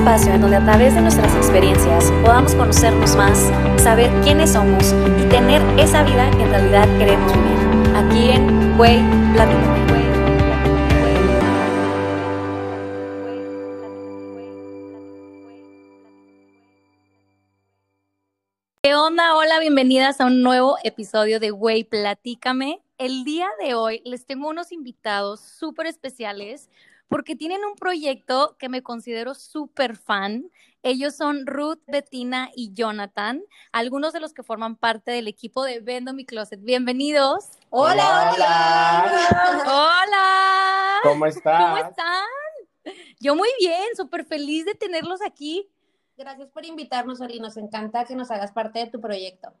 espacio en donde a través de nuestras experiencias podamos conocernos más, saber quiénes somos y tener esa vida que en realidad queremos vivir. Aquí en Güey Platícame. ¿Qué onda? Hola, bienvenidas a un nuevo episodio de Güey Platícame. El día de hoy les tengo unos invitados súper especiales porque tienen un proyecto que me considero súper fan. Ellos son Ruth, Bettina y Jonathan, algunos de los que forman parte del equipo de Vendo Mi Closet. Bienvenidos. Hola, hola. Hola. ¿Cómo están? ¿Cómo están? Yo muy bien, súper feliz de tenerlos aquí. Gracias por invitarnos, Oli. Nos encanta que nos hagas parte de tu proyecto.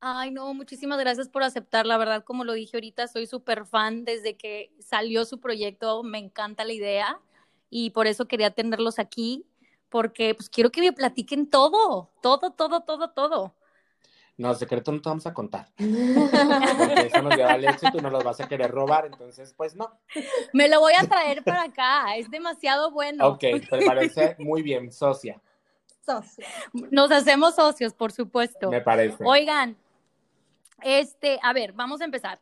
Ay, no, muchísimas gracias por aceptar. La verdad, como lo dije ahorita, soy súper fan desde que salió su proyecto. Me encanta la idea y por eso quería tenerlos aquí, porque pues quiero que me platiquen todo, todo, todo, todo, todo. No, secreto no te vamos a contar. Porque eso nos lleva leche y tú no los vas a querer robar, entonces, pues no. Me lo voy a traer para acá, es demasiado bueno. Ok, me parece muy bien, socia. Socio. Nos hacemos socios, por supuesto. Me parece. Oigan, este, a ver, vamos a empezar.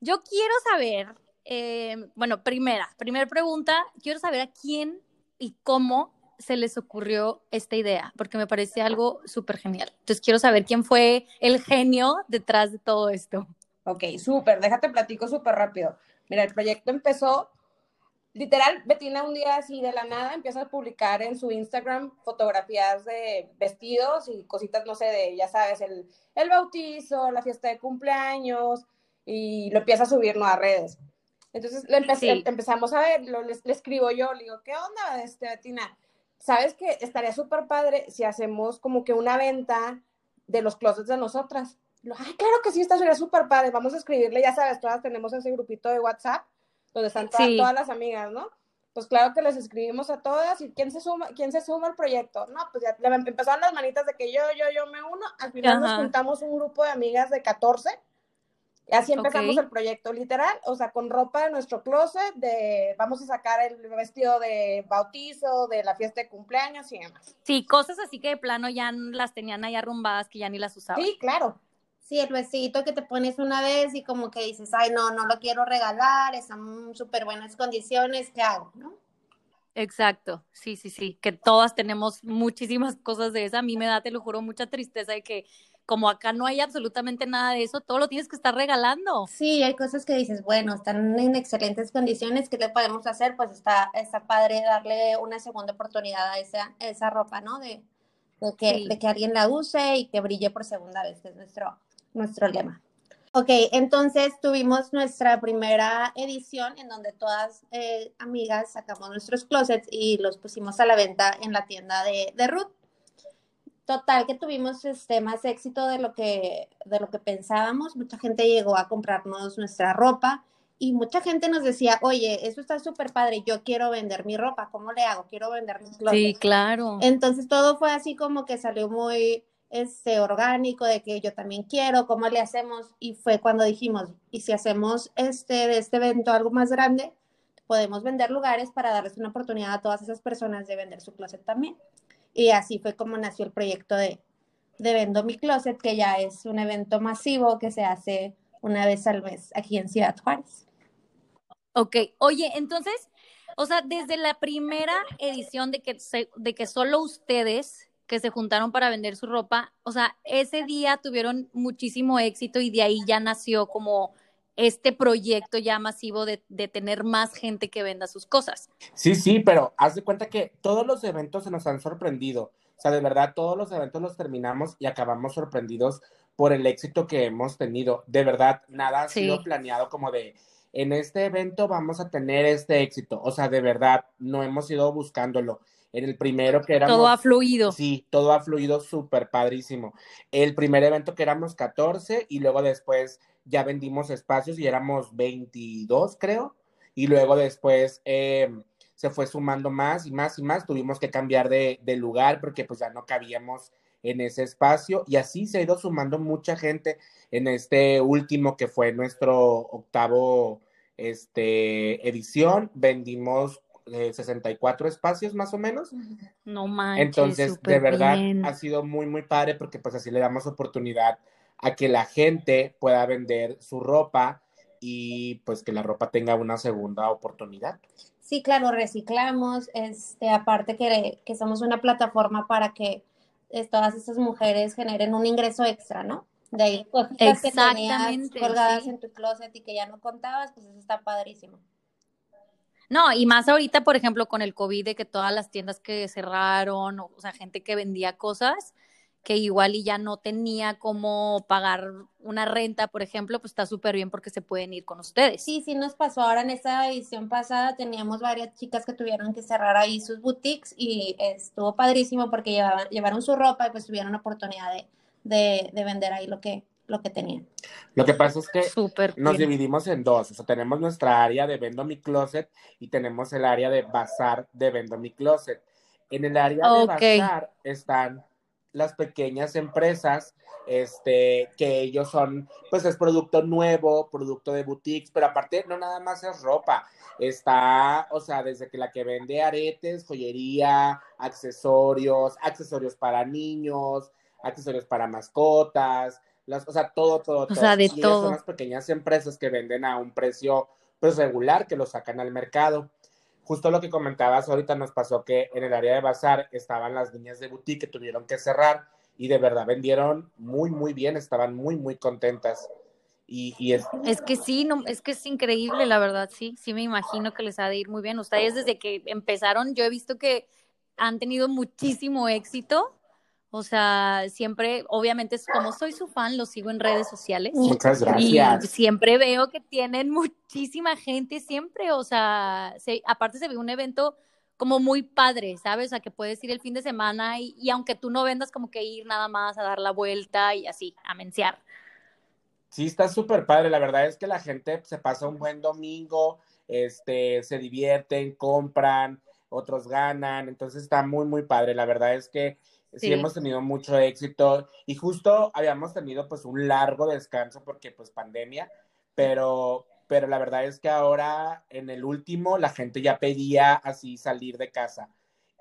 Yo quiero saber, eh, bueno, primera, primera pregunta, quiero saber a quién y cómo se les ocurrió esta idea, porque me parece algo súper genial. Entonces quiero saber quién fue el genio detrás de todo esto. Ok, súper, déjate platico súper rápido. Mira, el proyecto empezó, literal, Betina un día así de la nada empieza a publicar en su Instagram fotografías de vestidos y cositas, no sé, de, ya sabes, el, el bautizo, la fiesta de cumpleaños, y lo empieza a subir ¿no? a redes. Entonces lo empe Sí. empezamos a ver, lo, le, le escribo yo, le digo, ¿qué onda, este, Betina? ¿Sabes que estaría súper padre si hacemos como que una venta de los closets de nosotras? Ay, claro que sí, esta sería súper padre. Vamos a escribirle, ya sabes, todas tenemos ese grupito de WhatsApp donde están todas, Sí. todas las amigas, ¿no? Pues claro que les escribimos a todas y quién se suma, quién se suma al proyecto. No, pues ya empezaron las manitas de que yo, yo, yo me uno. Al final nos Ajá. juntamos un grupo de amigas de 14 y así empezamos Ok. el proyecto, literal, o sea, con ropa de nuestro closet, de vamos a sacar el vestido de bautizo, de la fiesta de cumpleaños y demás. Sí, cosas así que de plano ya las tenían ahí arrumbadas, que ya ni las usaban. Sí, claro. Sí, el vestidito que te pones una vez y como que dices, ay, no, no lo quiero regalar, está en súper buenas condiciones, ¿qué hago? ¿No? Exacto, sí, sí, sí, que todas tenemos muchísimas cosas de esa. A mí me da, te lo juro, mucha tristeza de que como acá no hay absolutamente nada de eso, todo lo tienes que estar regalando. Sí, hay cosas que dices, bueno, están en excelentes condiciones, ¿qué le podemos hacer? Pues está, está padre darle una segunda oportunidad a esa, esa ropa, ¿no? De, de que, Sí. de que alguien la use y que brille por segunda vez, que es nuestro, nuestro lema. Ok, entonces tuvimos nuestra primera edición en donde todas eh, amigas sacamos nuestros closets y los pusimos a la venta en la tienda de, de Ruth. Total que tuvimos este, más éxito de lo, que, de lo que pensábamos. Mucha gente llegó a comprarnos nuestra ropa y mucha gente nos decía, oye, eso está súper padre, yo quiero vender mi ropa, ¿cómo le hago? Quiero vender mis closets. Sí, claro. Entonces todo fue así como que salió muy este, orgánico de que yo también quiero, ¿cómo le hacemos? Y fue cuando dijimos, ¿y si hacemos este, de este evento algo más grande? Podemos vender lugares para darles una oportunidad a todas esas personas de vender su closet también. Y así fue como nació el proyecto de, de Vendo Mi Closet, que ya es un evento masivo que se hace una vez al mes aquí en Ciudad Juárez. Ok, oye, entonces, o sea, desde la primera edición de que, se- de que solo ustedes que se juntaron para vender su ropa, o sea, ese día tuvieron muchísimo éxito y de ahí ya nació como este proyecto ya masivo de, de tener más gente que venda sus cosas. Sí, sí, pero haz de cuenta que todos los eventos se nos han sorprendido. O sea, de verdad, todos los eventos los terminamos y acabamos sorprendidos por el éxito que hemos tenido. De verdad, nada ha Sí. sido planeado como de, en este evento vamos a tener este éxito. O sea, de verdad, no hemos ido buscándolo. En el primero que éramos... Todo ha fluido. Sí, todo ha fluido súper padrísimo. El primer evento que éramos 14 y luego después ya vendimos espacios y éramos 22, creo. Y luego después eh, se fue sumando más y más y más. Tuvimos que cambiar de, de lugar porque pues ya no cabíamos en ese espacio y así se ha ido sumando mucha gente en este último que fue nuestro octavo este, edición. Vendimos eh, 64 espacios más o menos. No manches. Entonces, de verdad, bien. ha sido muy, muy padre porque pues así le damos oportunidad a que la gente pueda vender su ropa y pues que la ropa tenga una segunda oportunidad. Sí, claro, reciclamos, este, aparte que, que somos una plataforma para que eh, todas estas mujeres generen un ingreso extra, ¿no? De ahí cosas que tenías Exactamente, colgadas sí. en tu closet y que ya no contabas, pues eso está padrísimo. No, y más ahorita, por ejemplo, con el COVID, de que todas las tiendas que cerraron, o, sea, gente que vendía cosas que igual y ya no tenía cómo pagar una renta, por ejemplo, pues está súper bien porque se pueden ir con ustedes. Sí, sí nos pasó ahora en esta edición pasada, teníamos varias chicas que tuvieron que cerrar ahí sus boutiques y estuvo padrísimo porque llevaban, llevaron su ropa y pues tuvieron la oportunidad de, de vender ahí lo que, lo que tenían. Lo que pasa es que Súper nos bien. dividimos en dos, o sea, tenemos nuestra área de vendo mi closet y tenemos el área de bazar de vendo mi closet. En el área de bazar están las pequeñas empresas, este, que ellos son, pues es producto nuevo, producto de boutiques, pero aparte no nada más es ropa, está, o sea, desde que la que vende aretes, joyería, accesorios, accesorios para niños, accesorios para mascotas, las, o sea, todo, todo, O todo. sea, de Y todo. son las pequeñas empresas que venden a un precio, pues regular, que lo sacan al mercado justo lo que comentabas ahorita nos pasó que en el área de bazar estaban las niñas de boutique que tuvieron que cerrar y de verdad vendieron muy, muy bien, estaban muy, muy contentas. Y, y es, Es que sí, no, es que es increíble, la verdad, sí, sí me imagino que les ha de ir muy bien. Ustedes desde que empezaron, yo he visto que han tenido muchísimo éxito. O sea, siempre, obviamente, es como soy su fan, lo sigo en redes sociales. muchas Y gracias. siempre veo que tienen muchísima gente, siempre, o sea, se- aparte se ve un evento como muy padre, ¿sabes? O sea, que puedes ir el fin de semana y, y aunque tú no vendas, como que ir nada más a dar la vuelta y así, a menciar. Sí, está súper padre. La verdad es que la gente se pasa un buen domingo, este, se divierten, compran, otros ganan. Entonces está muy, muy padre. La verdad es que sí, Sí. hemos tenido mucho éxito y justo habíamos tenido pues un largo descanso porque pues pandemia, pero, pero la verdad es que ahora en el último la gente ya pedía así salir de casa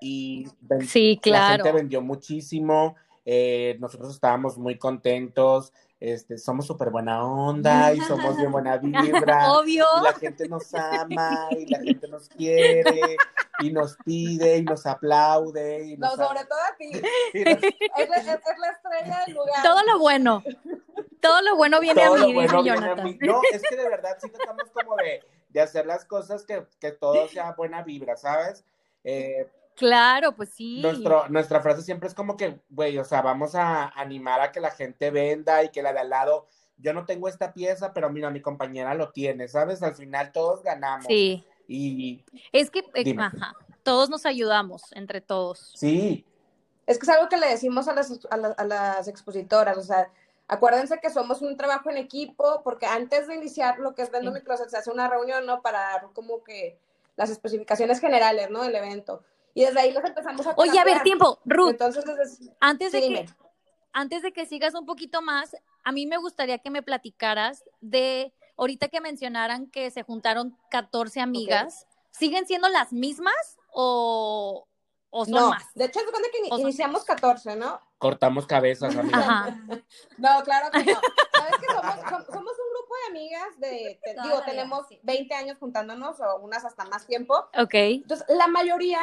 y Sí, la claro. gente vendió muchísimo, eh, nosotros estábamos muy contentos, este, somos súper buena onda y somos de buena vibra. Obvio. Y la gente nos ama y la gente nos quiere y nos pide y nos aplaude. Y No, sobre todo a ti. nos- Es, la- es- es la estrella del lugar. Todo lo bueno. Todo lo bueno viene todo a mí, bueno dice viene a Jonathan. mí. No, es que de verdad sí tratamos como de, de hacer las cosas que, que todo sea buena vibra, ¿sabes? Eh, Claro, pues sí. nuestro, nuestra frase siempre es como que, güey, o sea, vamos a animar a que la gente venda y que la de al lado, yo no tengo esta pieza, pero mira, mi compañera lo tiene, ¿sabes? Al final todos ganamos. Sí. Y Es que, eh, Dime. ajá, todos nos ayudamos entre todos. sí, Es que es algo que le decimos a las, a, la- a las expositoras, o sea, acuérdense que somos un trabajo en equipo, porque antes de iniciar lo que es Vendo Sí. se hace una reunión, ¿no? Para dar como que las especificaciones generales, ¿no? Del evento. Y desde ahí los empezamos a Oye, a ver, tiempo, Ruth, Entonces, desde... antes de que, dime. antes de que sigas un poquito más, a mí me gustaría que me platicaras de, ahorita que mencionaran que se juntaron 14 amigas, ¿siguen siendo las mismas o, o son No, más? de hecho, es cuenta que iniciamos 14, ¿no? cortamos cabezas, amiga. Ajá. No, claro que no. ¿Sabes que somos, som- somos un grupo de amigas de, te- digo, tenemos sí. 20 años juntándonos o unas hasta más tiempo. Ok. Entonces, la mayoría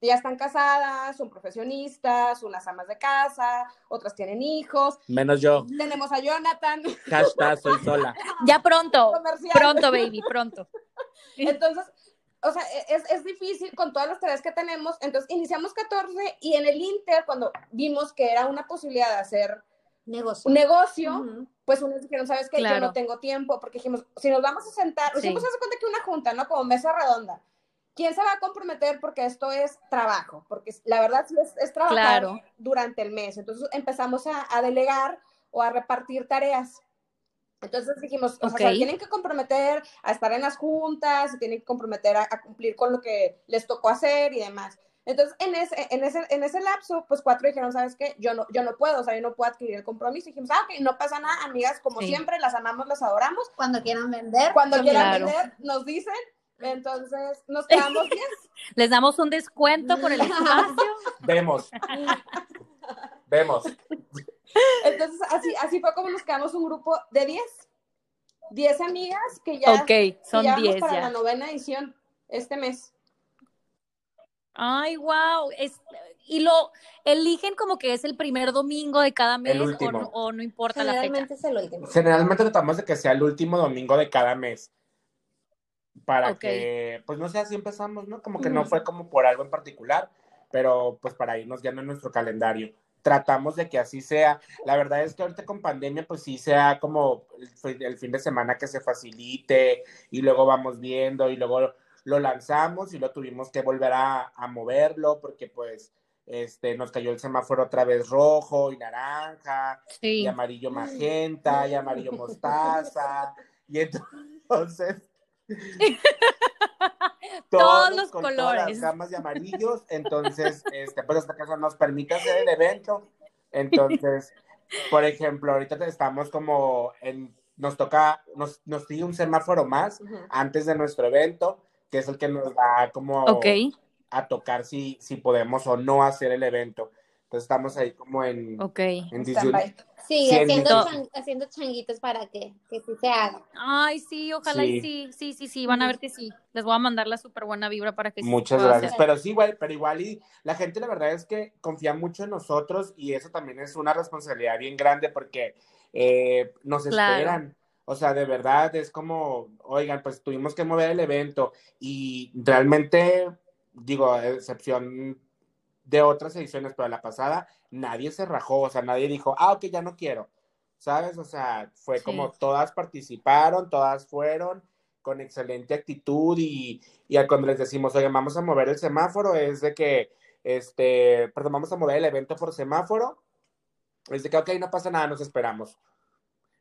ya están casadas, son profesionistas, unas amas de casa, otras tienen hijos. Menos yo. Tenemos a Jonathan, Hashtag soy sola. Ya pronto, comercial. pronto, baby, pronto. Entonces, o sea, e, es, es difícil con todas las tareas que tenemos. Entonces, iniciamos 14 y en el Inter, cuando vimos que era una posibilidad de hacer Negocio. un negocio, Ujú. pues unos dijeron, ¿sabes qué? Yo Claro. no tengo tiempo, porque dijimos, si nos vamos a sentar, Sí. hicimos hace cuenta que una junta, ¿no? Como mesa redonda. ¿Quién se va a comprometer? Porque esto es trabajo, porque la verdad es, es trabajar Claro. durante el mes. Entonces empezamos a, a delegar o a repartir tareas. Entonces dijimos, o sea, tienen que comprometer a estar en las juntas, se tienen que comprometer a, a cumplir con lo que les tocó hacer y demás. Entonces, en ese, en ese, en ese lapso, pues cuatro dijeron, ¿sabes qué? Yo no, yo no puedo, o sea, yo no puedo adquirir el compromiso. Y dijimos, ah, ok, no pasa nada, amigas, como Sí. siempre, las amamos, las adoramos. Cuando quieran vender. Cuando quieran Claro. vender, nos dicen, Entonces, nos quedamos 10. Les damos un descuento por el espacio. Vemos. Vemos. Entonces, así, así fue como nos quedamos un grupo de 10. 10 amigas que ya, Ok, son ya vamos 10 para la ya. novena edición este mes. Ay, wow. Es, y lo eligen como que es el primer domingo de cada mes o último. no, o no importa la fecha. Generalmente es el último. Generalmente tratamos de que sea el último domingo de cada mes. Para que, pues no sé, así empezamos, ¿no? Como que no fue como por algo en particular, pero pues para irnos ya en nuestro calendario. Tratamos de que así sea. La verdad es que ahorita con pandemia, pues sí sea como el, fi- el fin de semana que se facilite y luego vamos viendo y luego lo lanzamos y lo tuvimos que volver a, a moverlo porque pues este, nos cayó el semáforo otra vez rojo y naranja y amarillo magenta y amarillo mostaza y entonces Todos los con colores. todas las gamas de amarillos entonces este pues hasta que eso nos permite hacer el evento entonces por ejemplo ahorita estamos como en nos toca nos nos sigue un semáforo más antes de nuestro evento que es el que nos va como Ok. a tocar si si podemos o no hacer el evento entonces estamos ahí como en Ok. en. Sí, Sí, en haciendo, chan- haciendo changuitos para que, que sí se haga. Ay, sí, ojalá y Sí. sí, sí, sí, sí, van a ver que sí. Les voy a mandar la súper buena vibra para que sí se Muchas gracias. hacer. Pero sí, güey, pero igual y la gente la verdad es que confía mucho en nosotros y eso también es una responsabilidad bien grande porque eh, nos Claro. esperan. O sea, de verdad es como, oigan, pues tuvimos que mover el evento y realmente, digo, a excepción de otras ediciones, pero la pasada, nadie se rajó, o sea, nadie dijo, ah, ok, ya no quiero, ¿sabes? O sea, fue Sí. como todas participaron, todas fueron con excelente actitud y, y a cuando les decimos, oye, vamos a mover el semáforo, es de que, este, perdón, vamos a mover el evento por semáforo, es de que, ok, no pasa nada, nos esperamos.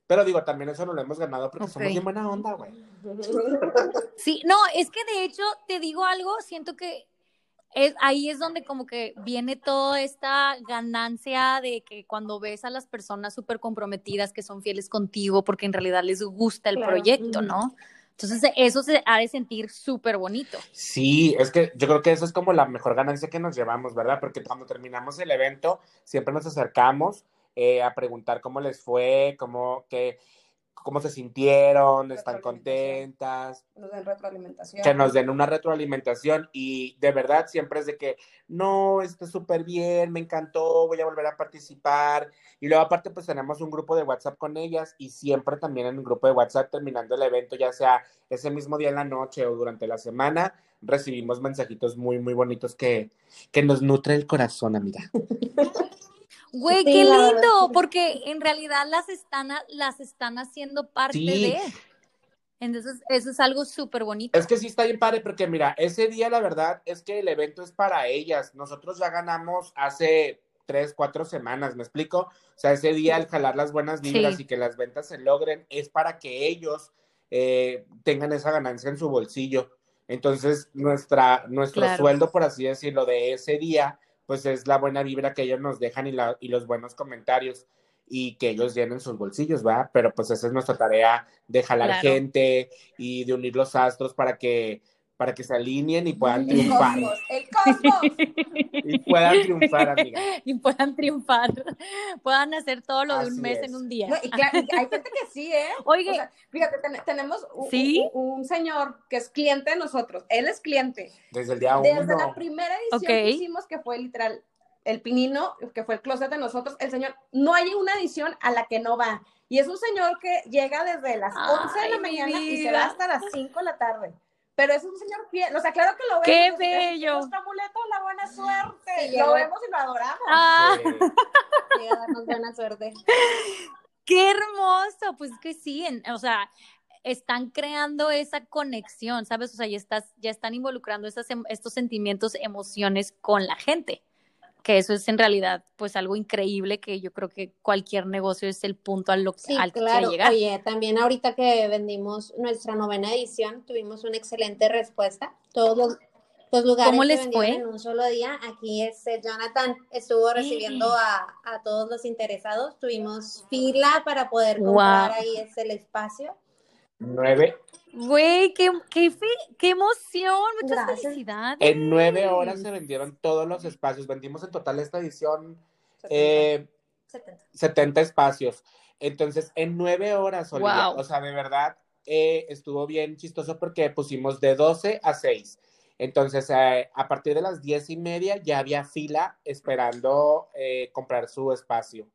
Pero digo, también eso no lo hemos ganado porque somos Ok. bien buena onda, güey. Sí, no, es que de hecho, te digo algo, siento que es, ahí es donde como que viene toda esta ganancia de que cuando ves a las personas súper comprometidas que son fieles contigo porque en realidad les gusta el Claro. proyecto. ¿no? Entonces eso se ha de sentir súper bonito. Sí, es que yo creo que eso es como la mejor ganancia que nos llevamos, ¿verdad? Porque cuando terminamos el evento, siempre nos acercamos eh, a preguntar cómo les fue, cómo, qué, cómo se sintieron, están contentas, Nos den retroalimentación. que nos den una retroalimentación y de verdad siempre es de que no, está súper bien, me encantó, voy a volver a participar y luego aparte pues tenemos un grupo de WhatsApp con ellas y siempre también en el grupo de WhatsApp terminando el evento, ya sea ese mismo día en la noche o durante la semana, recibimos mensajitos muy, muy bonitos que, que nos nutre el corazón, amiga. Güey, Sí, qué lindo, porque en realidad las están, las están haciendo parte Sí. de. Entonces, eso es algo súper bonito. Es que sí está bien padre porque mira, ese día la verdad es que el evento es para ellas. Nosotros ya ganamos hace tres, cuatro semanas, ¿me explico? O sea, ese día al jalar las buenas vibras Sí. y que las ventas se logren es para que ellos eh, tengan esa ganancia en su bolsillo. Entonces, nuestra, nuestro Claro. sueldo, por así decirlo, de ese día, pues es la buena vibra que ellos nos dejan y, la, y los buenos comentarios y que ellos llenen sus bolsillos, ¿va? Pero pues esa es nuestra tarea de jalar Claro. gente y de unir los astros para que, para que se alineen y puedan El triunfar. cosmos, el cosmos. Y puedan triunfar, amiga. y puedan triunfar, puedan hacer todo lo de Así un mes es. en un día. No, y claro, y hay gente que sí, ¿eh? Oye, O sea, fíjate, ten- tenemos un, ¿Sí? un- un señor que es cliente de nosotros. Él es cliente. Desde el día Desde la uno. primera edición Ok. que hicimos, que fue literal el pinino, que fue el closet de nosotros, el señor, no hay una edición a la que no va. Y es un señor que llega desde las 11 de la Ay, mañana y se va hasta las 5 de la tarde. Pero es un señor fiel, o sea, claro que lo vemos. ¡Qué es- es- es bello! Nuestro amuleto de la buena suerte. Sí, lo vemos y lo adoramos. ah, Sí. Darnos buena suerte. qué hermoso, pues que sí, en- o sea, están creando esa conexión, ¿sabes? O sea, ya estás, ya están involucrando esas, em- estos sentimientos, emociones con la gente. Que eso es en realidad, pues, algo increíble que yo creo que cualquier negocio es el punto al, lo, Sí, al que claro. quiere llegar. Oye, también ahorita que vendimos nuestra novena edición, tuvimos una excelente respuesta. Todos los, los lugares ¿Cómo les fue? en un solo día, aquí este Jonathan estuvo recibiendo a, a todos los interesados. Tuvimos fila para poder comprar Wow. ahí este el espacio. Nueve, Güey, qué, qué, fe- qué emoción, muchas Gracias. felicidades. En nueve horas se vendieron todos los espacios. Vendimos en total esta edición eh, 70. 70 espacios. Entonces, en nueve horas, Olivia, Wow. o sea, de verdad, eh, estuvo bien chistoso porque pusimos de 12 a 6. Entonces, eh, a partir de las diez y media ya había fila esperando eh, comprar su espacio.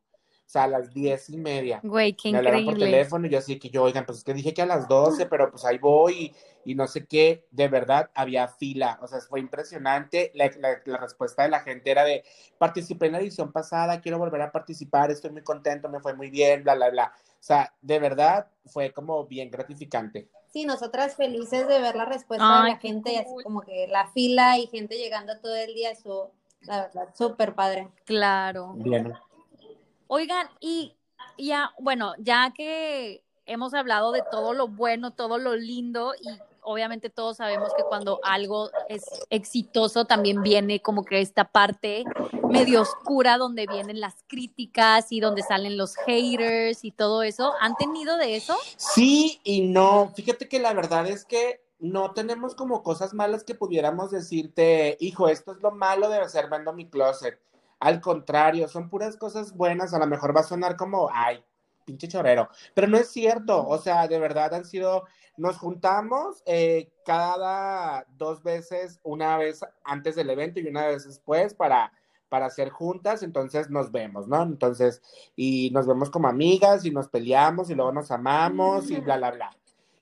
O sea, a las diez y media. Güey, qué me hablaron por increíble. teléfono y yo así que yo, oigan, pues es que dije que a las 12, pero pues ahí voy y, y no sé qué, de verdad había fila, o sea, fue impresionante, la, la- la respuesta de la gente era de, participé en la edición pasada, quiero volver a participar, estoy muy contento, me fue muy bien, bla, bla, bla, o sea, de verdad fue como bien gratificante. Sí, nosotras felices de ver la respuesta Ay, de la gente, y así cool. como que la fila y gente llegando todo el día, eso, la verdad, súper padre. Claro. Bien. Oigan, y ya, bueno, ya que hemos hablado de todo lo bueno, todo lo lindo, y obviamente todos sabemos que cuando algo es exitoso también viene como que esta parte medio oscura donde vienen las críticas y donde salen los haters y todo eso. ¿Han tenido de eso? Sí y no. Fíjate que la verdad es que no tenemos como cosas malas que pudiéramos decirte, hijo, esto es lo malo de hacer vendo mi closet. Al contrario, son puras cosas buenas. A lo mejor va a sonar como, ay, pinche chorero. Pero no es cierto. O sea, de verdad han sido, nos juntamos eh, cada dos veces, una vez antes del evento y una vez después para para hacer juntas, entonces nos vemos, ¿no? Entonces, y nos vemos como amigas y nos peleamos y luego nos amamos y bla, bla, bla.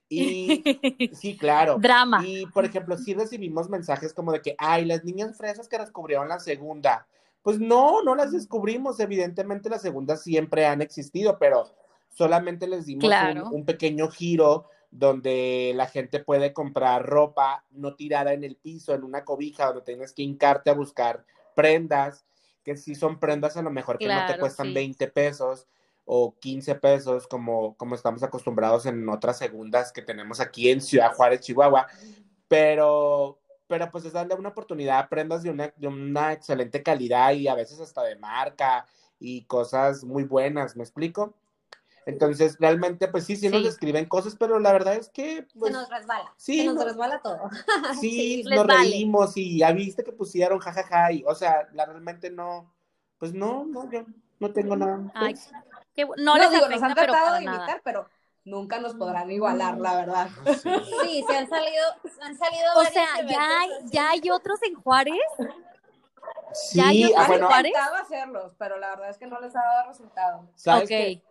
Y sí, claro. Drama. Y, por ejemplo, sí recibimos mensajes como de que, ay, las niñas fresas que descubrieron la segunda. Pues no, no las descubrimos. Evidentemente las segundas siempre han existido, pero solamente les dimos Claro. un, un pequeño giro donde la gente puede comprar ropa no tirada en el piso, en una cobija, donde tienes que hincarte a buscar prendas, que sí son prendas a lo mejor que no te cuestan sí. 20 pesos o 15 pesos, como, como estamos acostumbrados en otras segundas que tenemos aquí en Ciudad Juárez, Chihuahua. Pero, pero pues es darle una oportunidad a prendas de una, de una excelente calidad y a veces hasta de marca y cosas muy buenas, ¿me explico? Entonces, realmente, pues sí, sí, nos Sí. escriben cosas, pero la verdad es que, pues, se nos resbala, sí, se nos no- resbala todo. sí, les nos vale. reímos y ya viste que pusieron jajaja y, o sea, la realmente no, pues no, no, yo no tengo nada. Ay, pues. qué No, no, les digo, afecta, nos han tratado de nada. imitar, pero nunca nos podrán igualar, la verdad. Sí. Sí, se han salido, han salido O sea, ya hay, ya hay otros en Juárez. Sí, Ya, yo ah, Han bueno, intentado hacerlos, pero la verdad es que no les ha dado resultado. sabes Ok. que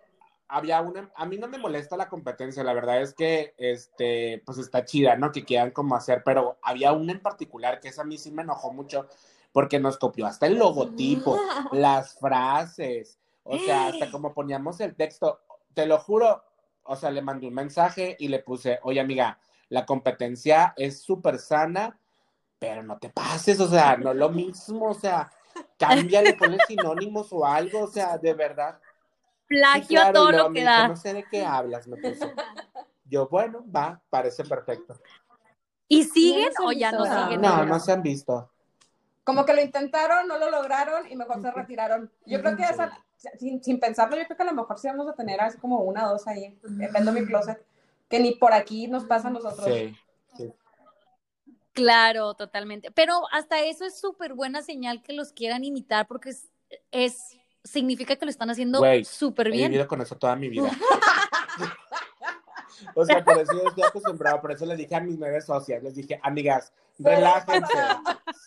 había una, a mí no me molesta la competencia, la verdad es que, este, pues está chida, ¿no? Que quieran como hacer, pero había una en particular que esa a mí sí me enojó mucho porque nos copió hasta el logotipo, las frases, o sea, hasta como poníamos el texto, te lo juro, o sea, le mandé un mensaje y le puse, oye amiga, la competencia es súper sana, pero no te pases, o sea, no lo mismo, o sea, cámbiale, ponle sinónimos o algo, o sea, de verdad. Plagio claro, todo lo que dijo, da. no sé de qué hablas, me puso. Yo, bueno, va, parece perfecto. ¿Y siguen o ya no siguen? No, no se han visto. Como que lo intentaron, no lo lograron y mejor se retiraron. Yo creo que esa, sin, sin pensarlo, yo creo que a lo mejor sí vamos a tener así como una o dos ahí, en Vendo mi closet, que ni por aquí nos pasa a nosotros. Sí. Claro, totalmente. Pero hasta eso es súper buena señal que los quieran imitar porque es, es- significa que lo están haciendo súper He bien. vivido con eso toda mi vida. O sea, por eso yo estoy acostumbrado, por eso les dije a mis nueve socias, les dije, amigas, relájense,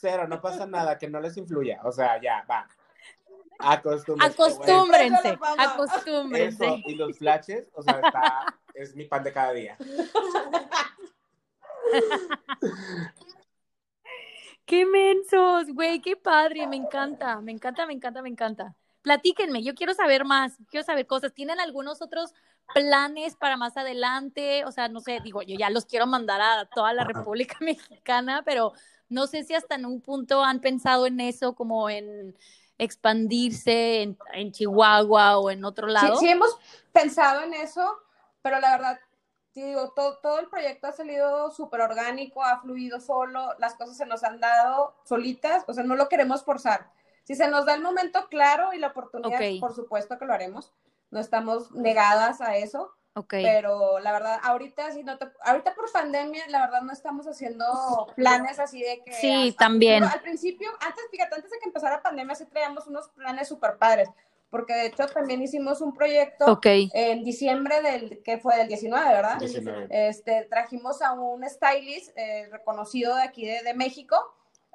cero, no pasa nada, que no les influya, o sea, ya, va. Acostúmbrense. Acostúmbrense, acostúmbrense. Eso, y los flashes, o sea, está, es mi pan de cada día. Qué mensos, güey, qué padre, me encanta, me encanta, me encanta, me encanta. Platíquenme, yo quiero saber más, quiero saber cosas. ¿Tienen algunos otros planes para más adelante? O sea, no sé, digo, yo ya los quiero mandar a toda la República Mexicana, pero no sé si hasta en un punto han pensado en eso, como en expandirse en, en Chihuahua o en otro lado. sí hemos pensado en eso, pero la verdad, digo, todo, todo el proyecto ha salido súper orgánico, ha fluido solo, las cosas se nos han dado solitas, o sea, no lo queremos forzar. Si se nos da el momento claro y la oportunidad, por supuesto que lo haremos. No estamos negadas a eso, Ok. Pero la verdad, ahorita sí no te- ahorita por pandemia, la verdad no estamos haciendo planes así de que Sí, hasta también. Al principio, antes, fíjate, antes de que empezara pandemia, sí traíamos unos planes súper padres, porque de hecho también hicimos un proyecto Ok. en diciembre del, que fue del 19, ¿verdad? 19. Este, trajimos a un stylist eh, reconocido de aquí de, de México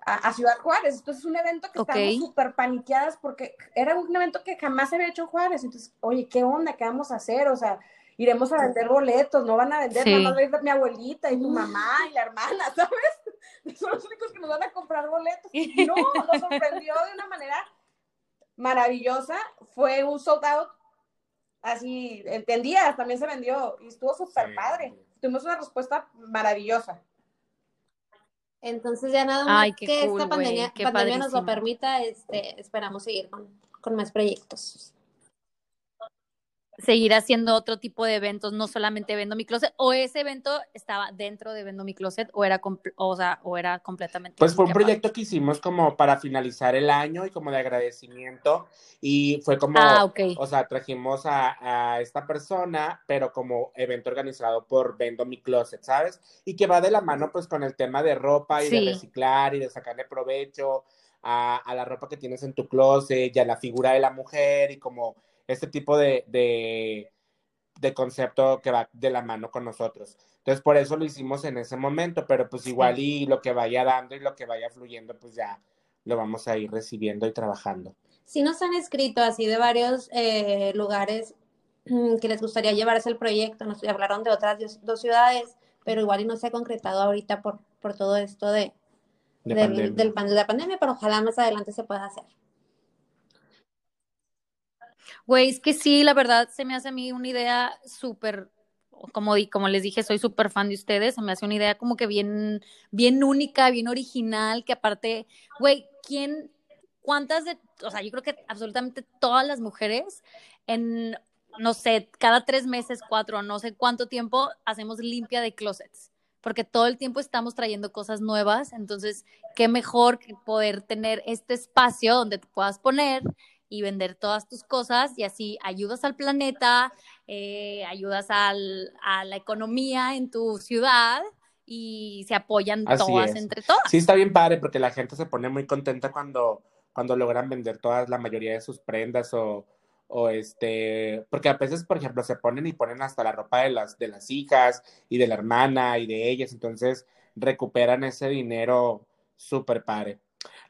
a, a Ciudad Juárez. Entonces es un evento que Ok. estábamos súper paniqueadas porque era un evento que jamás se había hecho en Juárez. Entonces, oye, ¿qué onda? ¿Qué vamos a hacer? O sea, iremos a vender boletos, no van a vender, Sí. nada más va a ir mi abuelita y tu mamá y la hermana, ¿sabes? Son los únicos que nos van a comprar boletos. Y no, nos sorprendió de una manera maravillosa. Fue un sold out así, entendías, también se vendió y estuvo súper Sí. padre. Tuvimos una respuesta maravillosa. Entonces ya nada más Ay, que cool, esta pandemia, pandemia nos lo permita, este, esperamos seguir con, con más proyectos. Seguir haciendo otro tipo de eventos, no solamente Vendo mi Closet, o ese evento estaba dentro de Vendo mi Closet, o era, o sea, o era completamente. Pues fue un proyecto que hicimos como para finalizar el año y como de agradecimiento y fue como, Ah, ok. o sea, trajimos a, a esta persona, pero como evento organizado por Vendo Mi Closet, ¿sabes? Y que va de la mano pues con el tema de ropa y Sí. de reciclar y de sacarle provecho a, a la ropa que tienes en tu closet y a la figura de la mujer y como este tipo de, de, de concepto que va de la mano con nosotros. Entonces, por eso lo hicimos en ese momento, pero pues igual y lo que vaya dando y lo que vaya fluyendo, pues ya lo vamos a ir recibiendo y trabajando. Sí nos han escrito así de varios eh, lugares mm, que les gustaría llevarse el proyecto, nos hablaron de otras dos- ciudades, pero igual y no se ha concretado ahorita por, por todo esto de, De del, pandemia. del de la pandemia, pero ojalá más adelante se pueda hacer. Güey, es que sí, la verdad, se me hace a mí una idea súper, como, como les dije, soy súper fan de ustedes, se me hace una idea como que bien, bien única, bien original, que aparte, güey, ¿quién, cuántas de, o sea, yo creo que absolutamente todas las mujeres en, no sé, cada tres meses, cuatro, no sé cuánto tiempo, hacemos limpia de closets. Porque todo el tiempo estamos trayendo cosas nuevas, entonces, qué mejor que poder tener este espacio donde te puedas poner y vender todas tus cosas y así ayudas al planeta, eh, ayudas al, a la economía en tu ciudad y se apoyan Así todas es. entre todas. Sí, está bien padre porque la gente se pone muy contenta cuando, cuando logran vender todas, la mayoría de sus prendas o, o este, porque a veces, por ejemplo, se ponen y ponen hasta la ropa de las, de las hijas y de la hermana y de ellas, entonces recuperan ese dinero súper padre.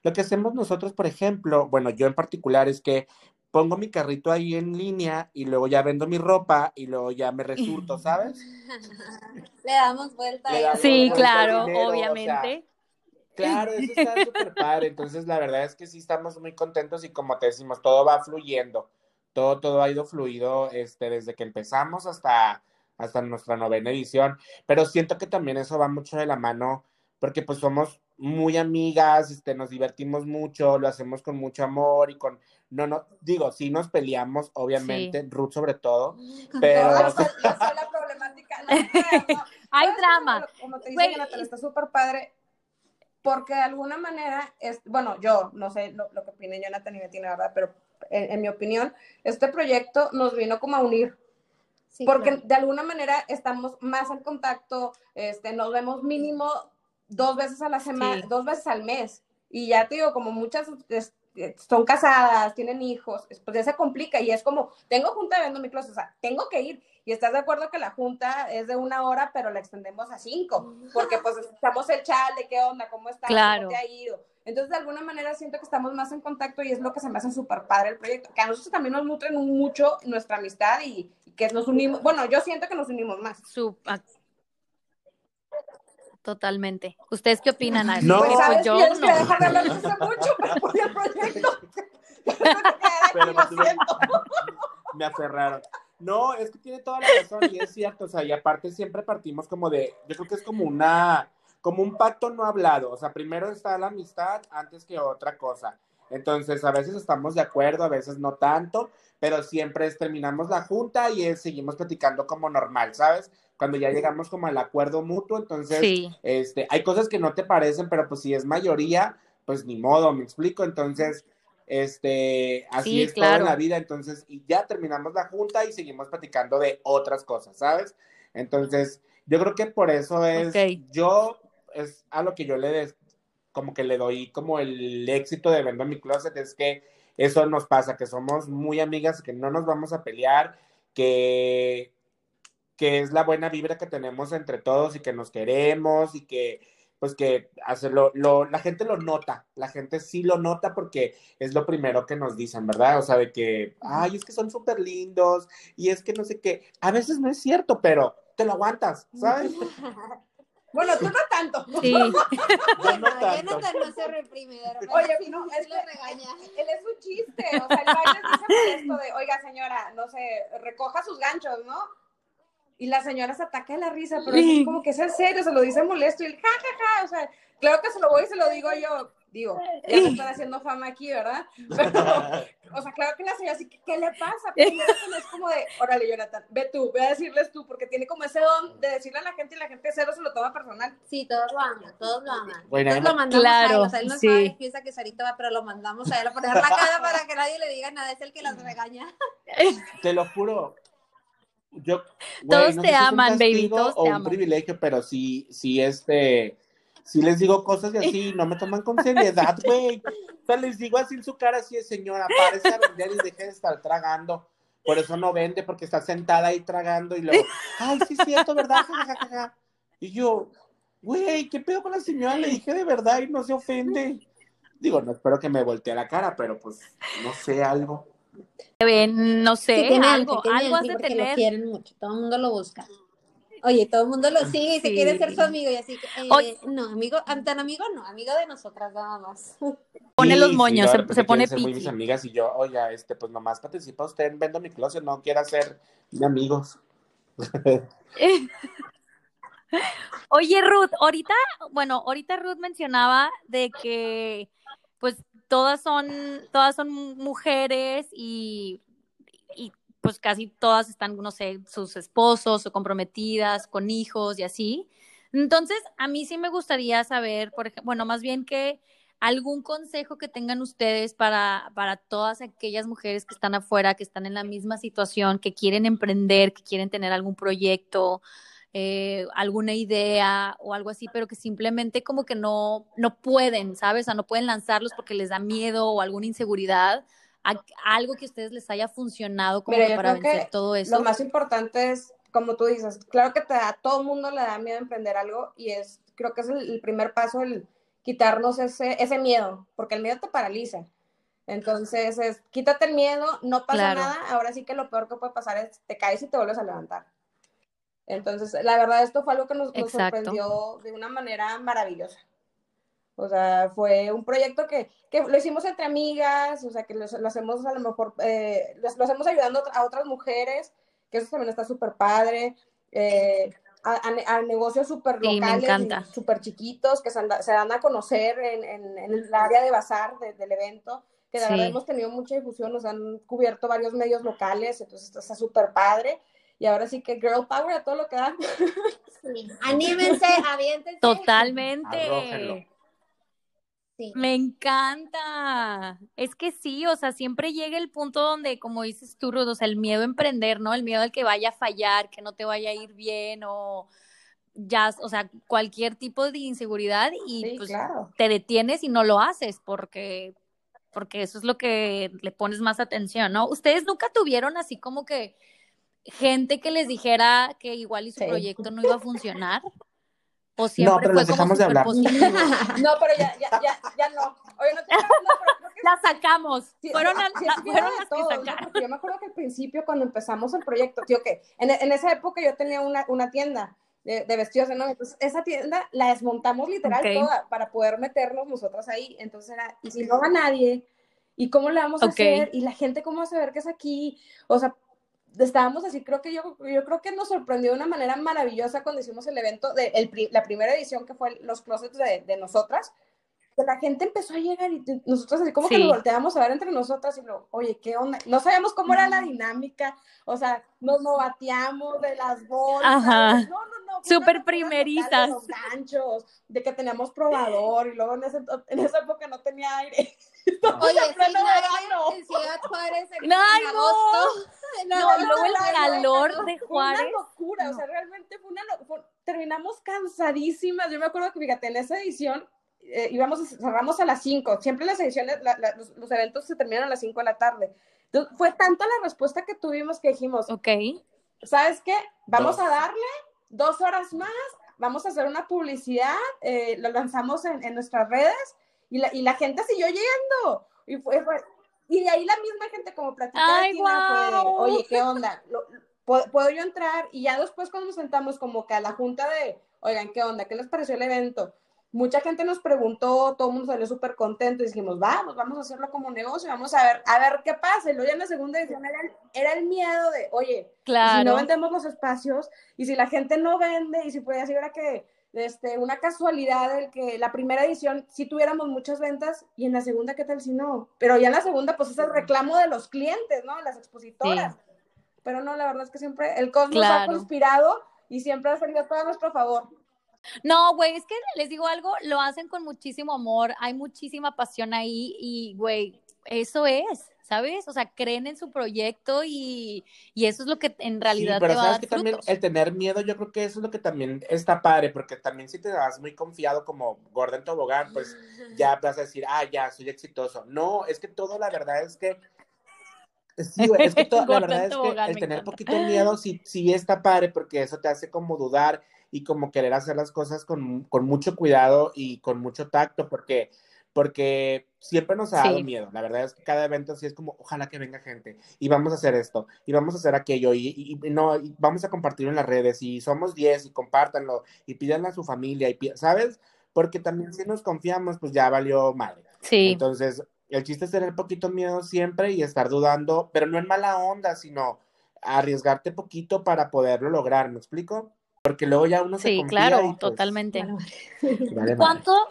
Lo que hacemos nosotros, por ejemplo, bueno, yo en particular es que pongo mi carrito ahí en línea y luego ya vendo mi ropa y luego ya me resulto, ¿sabes? Le damos vuelta Le y damos Sí, vuelta claro, dinero, o sea, obviamente. Claro, eso está súper padre. Entonces, la verdad es que sí estamos muy contentos y como te decimos, todo va fluyendo. Todo, todo ha ido fluido este, desde que empezamos hasta, hasta nuestra novena edición. Pero siento que también eso va mucho de la mano porque pues somos muy amigas, este, nos divertimos mucho, lo hacemos con mucho amor y con, no, no, digo, sí nos peleamos, obviamente, Ruth sobre todo, pero... No, yo soy, yo soy la problemática. No, no, no. Hay drama. Como, como te Güey, dice Jonathan, está súper padre. Porque de alguna manera, es, bueno, yo no sé lo, lo que opine Jonathan y Betina, ¿verdad? Pero en, en mi opinión, este proyecto nos vino como a unir. Sí, porque claro. de alguna manera estamos más en contacto, este, nos vemos mínimo dos veces a la semana, Sí. dos veces al mes. Y ya te digo, como muchas es- son casadas, tienen hijos, es- pues ya se complica y es como, tengo junta de vendo mi closet, o sea, tengo que ir. Y estás de acuerdo que la junta es de una hora, pero la extendemos a cinco, porque pues estamos el chat de qué onda, cómo estás, Claro. cómo te ha ido. Entonces, de alguna manera siento que estamos más en contacto y es lo que se me hace súper padre el proyecto, que a nosotros también nos nutren mucho nuestra amistad y, y que nos unimos, bueno, yo siento que nos unimos más. Su- ah, Totalmente. ¿Ustedes qué opinan? Ari? No. Pues sabes, yo tienes no. que dejar de hablar desde hace mucho para apoyar el proyecto. Pero me me aferraron. No, es que tiene toda la razón y es cierto, o sea, y aparte siempre partimos como de, yo creo que es como una, como un pacto no hablado, o sea, primero está la amistad antes que otra cosa. Entonces, a veces estamos de acuerdo, a veces no tanto, pero siempre es- terminamos la junta y es- seguimos platicando como normal, ¿sabes? Cuando ya llegamos como al acuerdo mutuo, entonces, Sí. este, hay cosas que no te parecen, pero pues si es mayoría, pues ni modo, me explico. Entonces, Este, así Sí, es todo en claro. la vida, entonces, y ya terminamos la junta y seguimos platicando de otras cosas, ¿sabes? Entonces, yo creo que por eso es, yo, es a lo que yo le des, como que le doy como el éxito de Vendo mi Closet, es que eso nos pasa, que somos muy amigas, que no nos vamos a pelear, que, que es la buena vibra que tenemos entre todos y que nos queremos y que pues que hacerlo, lo, la gente lo nota, la gente sí lo nota porque es lo primero que nos dicen, ¿verdad? O sea, de que, ay, es que son súper lindos y es que no sé qué, a veces no es cierto, pero te lo aguantas, ¿sabes? Bueno, tú no tanto. Sí. Yo no Bueno, tanto. Jonathan no se reprime, de repente Oye, sí, no, sí es lo regaña. Él es un chiste, o sea, el baile dice esto de, oiga señora, no sé, recoja sus ganchos, ¿no? Y la señora se ataca de la risa, pero es como que es en serio, se lo dice molesto y él, ja, ja, ja, o sea, claro que se lo voy y se lo digo yo, digo, ya me están haciendo fama aquí, ¿verdad? Pero, o sea, claro que la señora así, ¿qué le pasa? Pero Jonathan es como de, órale, Jonathan, ve tú, ve a decirles tú, porque tiene como ese don de decirle a la gente y la gente cero se lo toma personal. Sí, todos lo aman, todos lo aman. Bueno, Entonces lo mandamos Claro, a él, o sea, él no sí. sabe, piensa que Sarita va, pero lo mandamos a él a poner la cara para que nadie le diga nada, es el que las regaña. Te lo juro. Yo, Todos no te es aman, baby, todos o te un aman. privilegio, pero sí, sí, este, sí les digo cosas y así, no me toman con seriedad, güey. O sea, les digo así en su cara, así de señora, párese a vender y deje de estar tragando. Por eso no vende, porque está sentada ahí tragando y luego, ay, sí es cierto, ¿verdad? Y yo, güey, ¿qué pedo con la señora? Le dije de verdad y no se ofende. Digo, no espero que me voltee la cara, pero pues, no sé, algo. Ven, no sé, Sí, tiene algo, algo has de porque lo tener. quieren mucho, todo el mundo lo busca. Oye, todo el mundo lo sigue y se Sí. quiere ser su amigo y así que, eh, Oye. no, amigo, tan amigo no, amigo de nosotras nada más. Pone Sí, los moños, se- repente se pone ser muy mis piqui. amigas y yo, oiga, este, pues nomás participa usted en Vendo mi Closet, no quiera ser mi amigos. Oye, Ruth, ahorita, bueno, ahorita Ruth mencionaba de que pues todas son, todas son mujeres y, y pues casi todas están, no sé, sus esposos o comprometidas con hijos y así. Entonces, a mí sí me gustaría saber, por ejemplo, bueno, más bien que algún consejo que tengan ustedes para, para todas aquellas mujeres que están afuera, que están en la misma situación, que quieren emprender, que quieren tener algún proyecto, eh, alguna idea o algo así, pero que simplemente como que no, no pueden, ¿sabes? O sea, no pueden lanzarlos porque les da miedo o alguna inseguridad. A- algo que a ustedes les haya funcionado como Mira, para vencer todo eso. Lo más importante es, como tú dices, claro que te da, a todo mundo le da miedo emprender algo y es, creo que es el, el primer paso el quitarnos ese, ese miedo, porque el miedo te paraliza. Entonces, es, quítate el miedo, no pasa Claro. nada, ahora sí que lo peor que puede pasar es te caes y te vuelves a levantar. Entonces, la verdad, esto fue algo que nos, sorprendió de una manera maravillosa. O sea, fue un proyecto que, que lo hicimos entre amigas, o sea, que lo, lo hacemos a lo mejor, eh, lo, hacemos ayudando a otras mujeres, que eso también está súper padre, eh, a, a- a negocios súper locales, súper chiquitos, que se, anda- se dan a conocer en, en- en el área de bazar de- del evento, que de Sí. verdad hemos tenido mucha difusión, nos han cubierto varios medios locales, entonces está súper padre. Y ahora sí que girl power a todo lo que da. Sí. Anímense, aviéntense. Totalmente. Arrójenlo. Sí. Me encanta. Es que sí, o sea, siempre llega el punto donde, como dices tú, Ruth, o sea, el miedo a emprender, ¿no? El miedo al que vaya a fallar, que no te vaya a ir bien o ya, o sea, cualquier tipo de inseguridad y Sí, pues claro. te detienes y no lo haces porque porque eso es lo que le pones más atención, ¿no? ¿Ustedes nunca tuvieron así como que gente que les dijera que igual y su Sí. proyecto no iba a funcionar? ¿O siempre pero fue les como dejamos de hablar. positivo? No, pero ya, ya, ya, ya no. Oye, no te no, pero creo que La sacamos. Sí, fueron sí, a- sí, a- sí, fueron las que todos, ¿no? sacaron. Porque yo me acuerdo que al principio, cuando empezamos el proyecto, tío, que en, en esa época yo tenía una, una tienda de, de vestidos de novia, entonces esa tienda la desmontamos literal toda para poder meternos nosotras ahí. Entonces era, ¿y si no va nadie? ¿Y cómo le vamos a hacer? ¿Y la gente cómo va a saber que es aquí? O sea, estábamos así, creo que yo, yo creo que nos sorprendió de una manera maravillosa cuando hicimos el evento, de el la primera edición que fue los closets de, de nosotras, que la gente empezó a llegar y nosotros así como que nos volteamos a ver entre nosotras y lo, oye, ¿qué onda? No sabíamos cómo era la dinámica, o sea, nos novateamos de las bolsas. Ajá. No, no, no. Súper primerizas. De los ganchos, de que teníamos probador y luego en, ese, en esa época no tenía aire. Oye, sí, no, en Ciudad Juárez en, Ay, agosto. No, no, no, luego el calor de Juárez. Fue una locura, o sea, realmente fue una locura. Terminamos cansadísimas. Yo me acuerdo que, fíjate, en esa edición eh, íbamos cerramos a las 5. Siempre las ediciones, los, eventos se terminan a las 5 de la tarde. Entonces, fue tanta la respuesta que tuvimos que dijimos, ok, ¿sabes qué? Vamos a darle dos horas más, vamos a hacer una publicidad, eh, lo lanzamos en, en, nuestras redes y la, y la gente siguió llegando. Y, fue, y de ahí la misma gente como platicaba, oye, ¿qué onda? ¿puedo, ¿Puedo yo entrar? Y ya después cuando nos sentamos como que a la junta de, oigan, ¿qué onda? ¿Qué les pareció el evento? mucha gente nos preguntó, todo el mundo salió súper contento y dijimos, vamos, vamos a hacerlo como negocio, vamos a ver, a ver qué pasa. Y luego ya en la segunda edición era el, era el miedo de, oye, si no vendemos los espacios y si la gente no vende y si puede decir ahora que este, una casualidad el que la primera edición sí tuviéramos muchas ventas y en la segunda, ¿qué tal si no? Pero ya en la segunda, pues es el reclamo de los clientes, ¿no? De las expositoras. Pero no, la verdad es que siempre el cosmos ha conspirado y siempre ha salido todo a nuestro favor. No, güey, es que les digo algo, lo hacen con muchísimo amor, hay muchísima pasión ahí y, güey, eso es, ¿sabes? O sea, creen en su proyecto y, y eso es lo que en realidad pero te va sabes a que también el tener miedo, yo creo que eso es lo que también está padre, porque también si te das muy confiado como Gordon Tobogán, pues ya vas a decir, ah, ya, soy exitoso. No, es que todo la verdad es que Sí, es que todo, la verdad es que el tener poquito miedo sí, sí está padre porque eso te hace como dudar y como querer hacer las cosas con, con mucho cuidado y con mucho tacto, porque, porque siempre nos ha dado miedo. La verdad es que cada evento sí es como, ojalá que venga gente y vamos a hacer esto y vamos a hacer aquello y, no, vamos a compartirlo en las redes y somos 10 y compártanlo y pídanlo a su familia y ¿sabes? Porque también si nos confiamos, pues ya valió madre. Sí. Entonces, el chiste es tener poquito miedo siempre y estar dudando, pero no en mala onda, sino arriesgarte poquito para poderlo lograr, ¿me explico? Porque luego ya uno se Sí, claro, pues, totalmente. ¿Cuánto?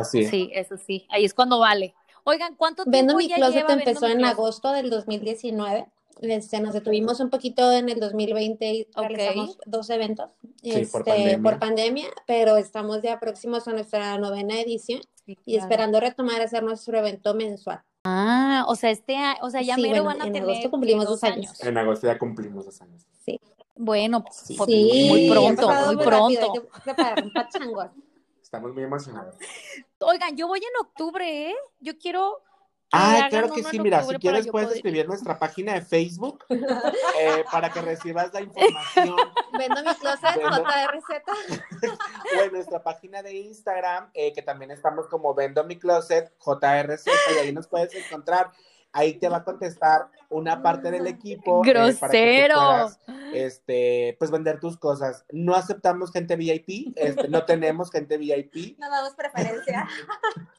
Así es. Sí, eso sí. Ahí es cuando vale. Oigan, ¿cuánto tiempo Vendo mi ya closet lleva empezó en Closet? agosto del 2019. Este, nos detuvimos un poquito en el 2020 y Ok. realizamos dos eventos Sí, por este, pandemia. por pandemia, pero estamos ya próximos a nuestra novena edición Sí, y esperando retomar a hacer nuestro evento mensual. Ah, o sea, este, o sea, ya Sí, mero bueno, van a en tener agosto cumplimos ¿qué, dos años. En agosto ya cumplimos dos años. Sí. Bueno, Sí. pues, Sí, muy pronto, muy rápido, pronto. Hay que preparar un pachango. Estamos muy emocionados. Oigan, yo voy en octubre, ¿eh? Yo quiero Ah, claro que sí, mira, si quieres puedes poder escribir nuestra página de Facebook eh, para que recibas la información Vendo mi closet, Vendo- JRZ. o en nuestra página de Instagram, eh, que también estamos como Vendo Mi Closet, JRZ, y ahí nos puedes encontrar. Ahí te va a contestar una parte del equipo. eh, para que Grosero. puedas, este, pues vender tus cosas. No aceptamos gente VIP, este, no tenemos gente VIP. No damos preferencia.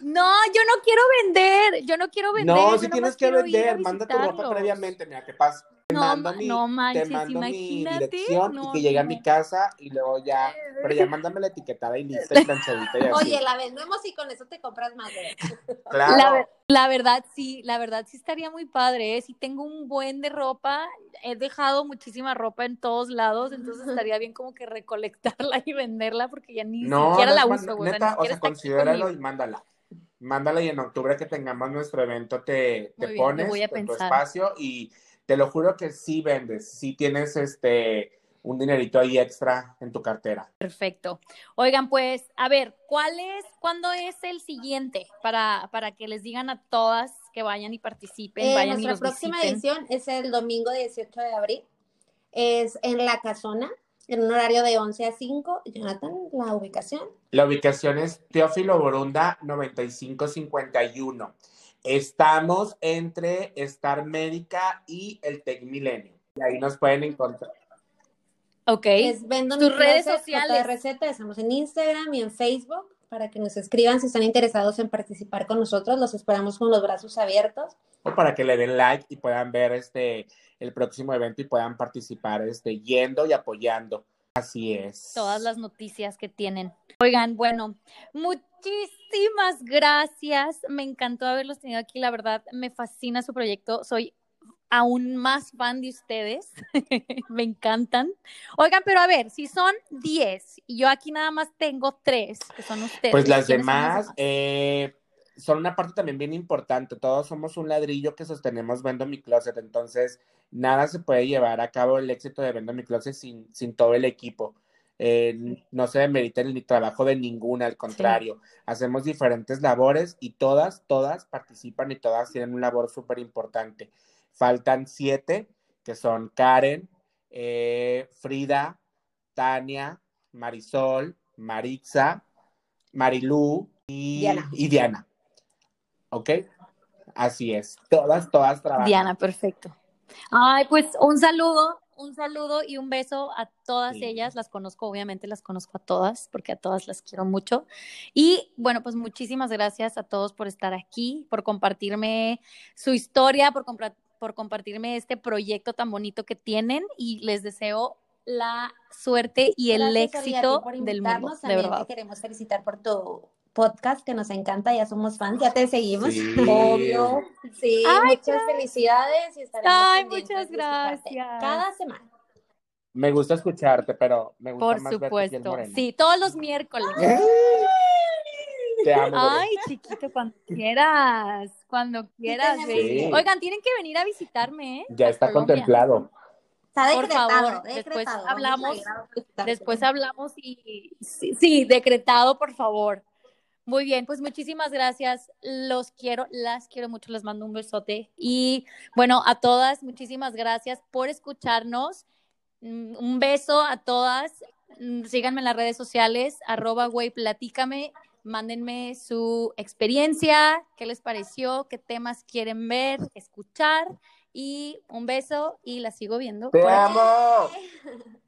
No, yo no quiero vender, yo no quiero vender. No, si tienes que vender, manda tu ropa previamente, mira, te paso. Te No, mando mi, no te manches, mando mi imagínate, dirección no, y que llegue a mi casa y luego ya, pero ya mándame la etiquetada y lista y planchadita y así. Oye, la vendemos y con eso te compras más. claro. La, ver- la verdad sí, la verdad sí estaría muy padre, ¿eh? Si tengo un buen de ropa, he dejado muchísima ropa en todos lados, entonces estaría bien como que recolectarla y venderla porque ya ni no, siquiera no, la uso, güey, o sea, neta, o sea, considéralo y mándala. Mándala y en octubre que tengamos nuestro evento te, te bien, pones voy a en tu espacio y te lo juro que sí vendes, sí tienes este un dinerito ahí extra en tu cartera. Perfecto. Oigan, pues, a ver, ¿cuál es, cuándo es el siguiente? Para, para que les digan a todas que vayan y participen, Eh, vayan nuestra próxima visiten. edición es el domingo 18 de abril. Es en La Casona, en un horario de 11 a 5. Jonathan, la ubicación. La ubicación es Teófilo Borunda 9551. Estamos entre Star Médica y el Tec Milenio. Y ahí nos pueden encontrar. Ok. Es Vendo Tus redes sociales. JRZ. Estamos en Instagram y en Facebook para que nos escriban si están interesados en participar con nosotros. Los esperamos con los brazos abiertos. O para que le den like y puedan ver este el próximo evento y puedan participar este, yendo y apoyando. Así es. todas las noticias que tienen. Oigan, bueno, muchísimas gracias. Me encantó haberlos tenido aquí. La verdad, me fascina su proyecto. Soy aún más fan de ustedes. me encantan. Oigan, pero a ver, si son 10 y yo aquí nada más tengo 3, que son ustedes. Pues las ¿quiénes son los demás eh, son una parte también bien importante. Todos somos un ladrillo que sostenemos Vendo Mi Closet. Entonces, nada se puede llevar a cabo el éxito de Vendo Mi Closet sin, sin todo el equipo. Eh, no se demerita el trabajo de ninguna, al contrario. Hacemos diferentes labores y todas, todas participan y todas tienen una labor súper importante. Faltan siete, que son Karen, eh, Frida, Tania, Marisol, Maritza, Marilú y Diana. y Diana. ¿Ok? Así es. Todas, todas trabajan. Diana, perfecto. Ay, pues un saludo, un saludo y un beso a todas Sí. ellas. Las conozco, obviamente las conozco a todas, porque a todas las quiero mucho. Y bueno, pues muchísimas gracias a todos por estar aquí, por compartirme su historia, por, compra- por compartirme este proyecto tan bonito que tienen y les deseo la suerte y el Gracias, éxito por del mundo, de También verdad. te queremos felicitar por tu podcast que nos encanta, ya somos fans, ya te seguimos. Sí. Obvio. Sí, Ay, muchas felicidades y estaremos Ay, muchas gracias. Cada semana. Me gusta escucharte, pero me gusta Por más verte piel supuesto. Sí, todos los miércoles. Te amo. Ay, chiquito, cuando quieras, cuando quieras, ir. Oigan, tienen que venir a visitarme, ¿eh? Ya A está Colombia. contemplado. Está Por decretado, favor, decretado. después hablamos. Después hablamos y sí, sí, decretado, por favor. Muy bien, pues muchísimas gracias. Los quiero, las quiero mucho, les mando un besote. Y bueno, a todas, muchísimas gracias por escucharnos. Mm, Un beso a todas. Mm, Síganme en las redes sociales, arroba güey, platícame. Mándenme su experiencia, qué les pareció, qué temas quieren ver, escuchar. Y un beso y la sigo viendo. Te amo.